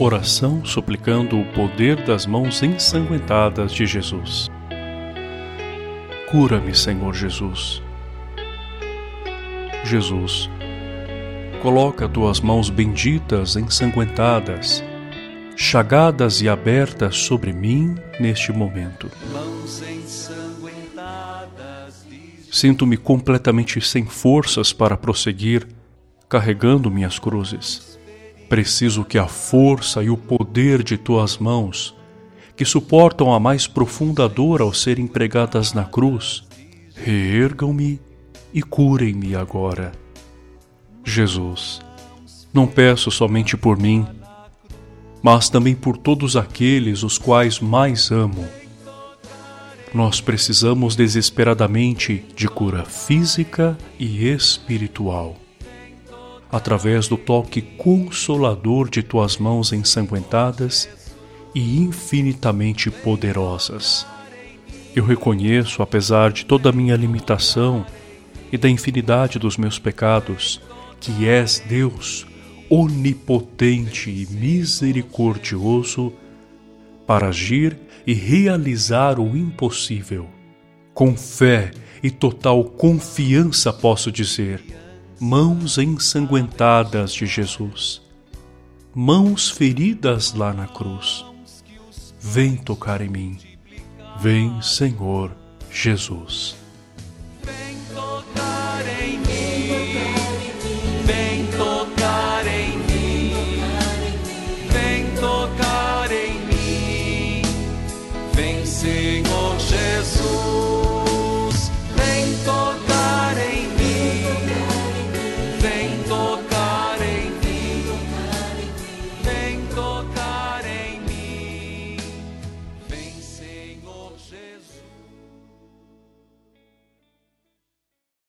Oração suplicando o poder das mãos ensanguentadas de Jesus. Cura-me, Senhor Jesus. Jesus, coloca tuas mãos benditas ensanguentadas, chagadas e abertas sobre mim neste momento. Sinto-me completamente sem forças para prosseguir, carregando minhas cruzes. Preciso que a força e o poder de tuas mãos, que suportam a mais profunda dor ao serem pregadas na cruz, reergam-me e curem-me agora. Jesus, não peço somente por mim, mas também por todos aqueles os quais mais amo. Nós precisamos desesperadamente de cura física e espiritual através do toque consolador de tuas mãos ensanguentadas e infinitamente poderosas. Eu reconheço, apesar de toda a minha limitação e da infinidade dos meus pecados, que és Deus onipotente e misericordioso para agir e realizar o impossível. Com fé e total confiança posso dizer: mãos ensanguentadas de Jesus, mãos feridas lá na cruz. Vem tocar em mim, vem, Senhor Jesus. Vem tocar